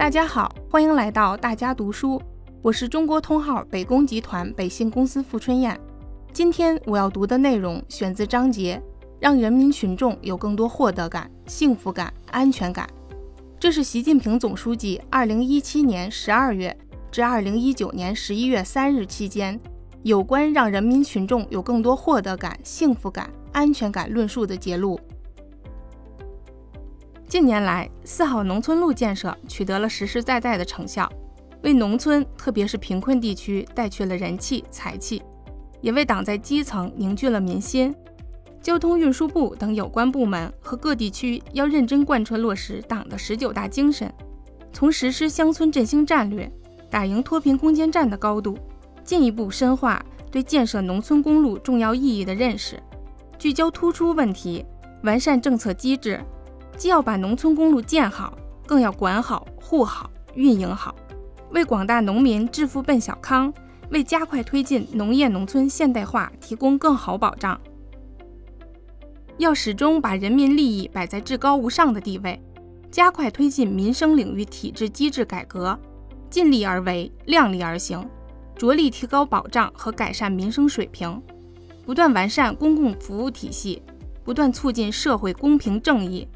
大家好，欢迎来到大家读书，我是中国通号北工集团北信公司付春燕。今天我要读的内容选自章节《让人民群众有更多获得感、幸福感、安全感》，这是习近平总书记2017年12月至2019年11月3日期间有关让人民群众有更多获得感、幸福感、安全感论述的节录。近年来，四好农村路建设取得了实实在在的成效，为农村特别是贫困地区带去了人气财气，也为党在基层凝聚了民心。交通运输部等有关部门和各地区要认真贯彻落实党的十九大精神，从实施乡村振兴战略、打赢脱贫攻坚战的高度，进一步深化对建设农村公路重要意义的认识，聚焦突出问题，完善政策机制。既要把农村公路建好，更要管好、护好、运营好，为广大农民致富奔小康，为加快推进农业农村现代化提供更好保障。要始终把人民利益摆在至高无上的地位，加快推进民生领域体制机制改革，尽力而为，量力而行，着力提高保障和改善民生水平，不断完善公共服务体系，不断促进社会公平正义。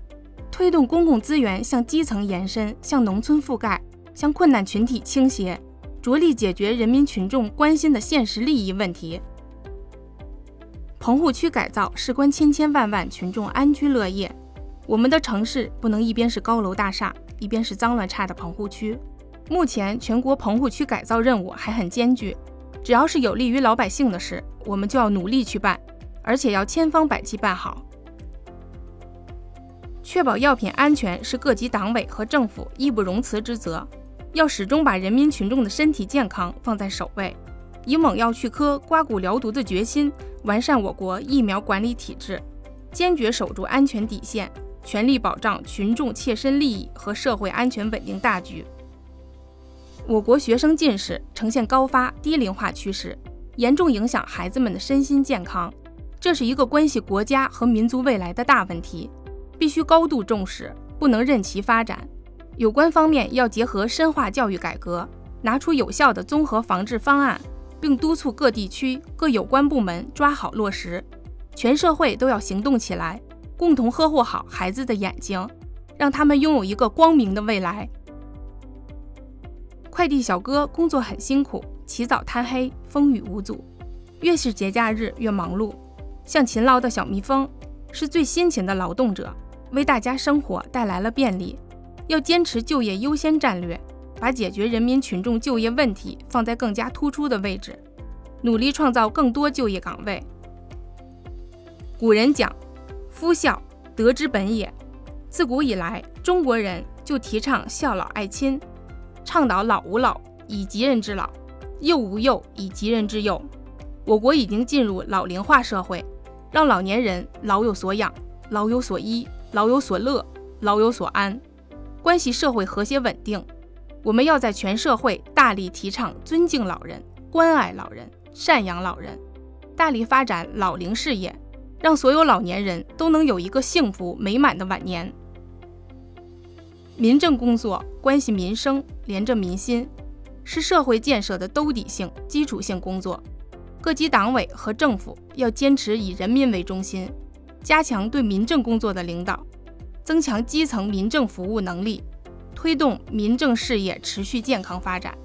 推动公共资源向基层延伸、向农村覆盖、向困难群体倾斜，着力解决人民群众关心的现实利益问题。棚户区改造事关千千万万群众安居乐业，我们的城市不能一边是高楼大厦，一边是脏乱差的棚户区。目前全国棚户区改造任务还很艰巨，只要是有利于老百姓的事，我们就要努力去办，而且要千方百计办好。确保药品安全是各级党委和政府义不容辞之责，要始终把人民群众的身体健康放在首位，以猛药去疴、刮骨疗毒的决心，完善我国疫苗管理体制，坚决守住安全底线，全力保障群众切身利益和社会安全稳定大局。我国学生近视呈现高发低龄化趋势，严重影响孩子们的身心健康，这是一个关系国家和民族未来的大问题。必须高度重视，不能任其发展。有关方面要结合深化教育改革，拿出有效的综合防治方案，并督促各地区各有关部门抓好落实。全社会都要行动起来，共同呵护好孩子的眼睛，让他们拥有一个光明的未来。快递小哥工作很辛苦，起早贪黑，风雨无阻，越是节假日越忙碌。像勤劳的小蜜蜂，是最辛勤的劳动者。为大家生活带来了便利，要坚持就业优先战略，把解决人民群众就业问题放在更加突出的位置，努力创造更多就业岗位。古人讲：“夫孝，德之本也。”自古以来，中国人就提倡孝老爱亲，倡导老吾老以及人之老，幼吾幼以及人之幼。我国已经进入老龄化社会，让老年人老有所养，老有所依。老有所乐，老有所安，关系社会和谐稳定。我们要在全社会大力提倡尊敬老人、关爱老人、赡养老人，大力发展老龄事业，让所有老年人都能有一个幸福美满的晚年。民政工作关系民生，连着民心，是社会建设的兜底性、基础性工作。各级党委和政府要坚持以人民为中心。加强对民政工作的领导，增强基层民政服务能力，推动民政事业持续健康发展。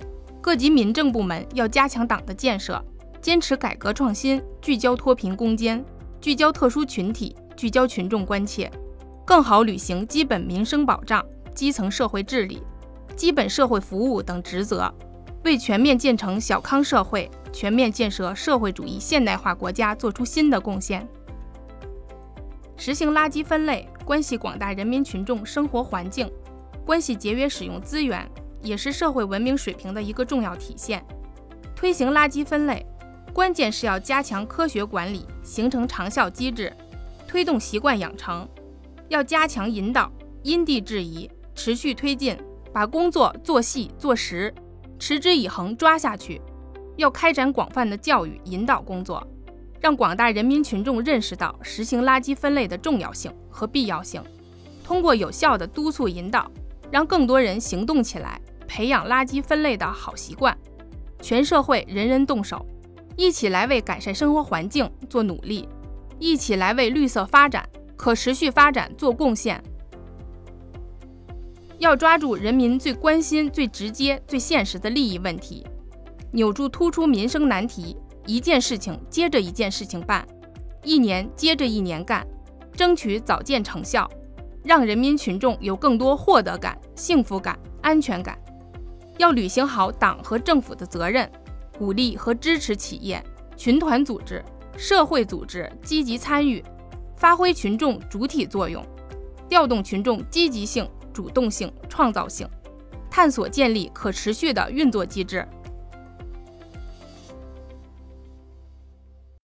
各级民政部门要加强党的建设，坚持改革创新，聚焦脱贫攻坚，聚焦特殊群体，聚焦群众关切，更好履行基本民生保障、基层社会治理、基本社会服务等职责，为全面建成小康社会、全面建设社会主义现代化国家作出新的贡献。实行垃圾分类，关系广大人民群众生活环境，关系节约使用资源，也是社会文明水平的一个重要体现。推行垃圾分类，关键是要加强科学管理，形成长效机制，推动习惯养成。要加强引导，因地制宜，持续推进，把工作做细做实，持之以恒抓下去。要开展广泛的教育引导工作。让广大人民群众认识到实行垃圾分类的重要性和必要性，通过有效的督促引导，让更多人行动起来，培养垃圾分类的好习惯。全社会人人动手，一起来为改善生活环境做努力，一起来为绿色发展、可持续发展做贡献。要抓住人民最关心、最直接、最现实的利益问题，扭住突出民生难题，一件事情接着一件事情办，一年接着一年干，争取早见成效，让人民群众有更多获得感、幸福感、安全感。要履行好党和政府的责任，鼓励和支持企业、群团组织、社会组织积极参与，发挥群众主体作用，调动群众积极性。主动性、创造性，探索建立可持续的运作机制。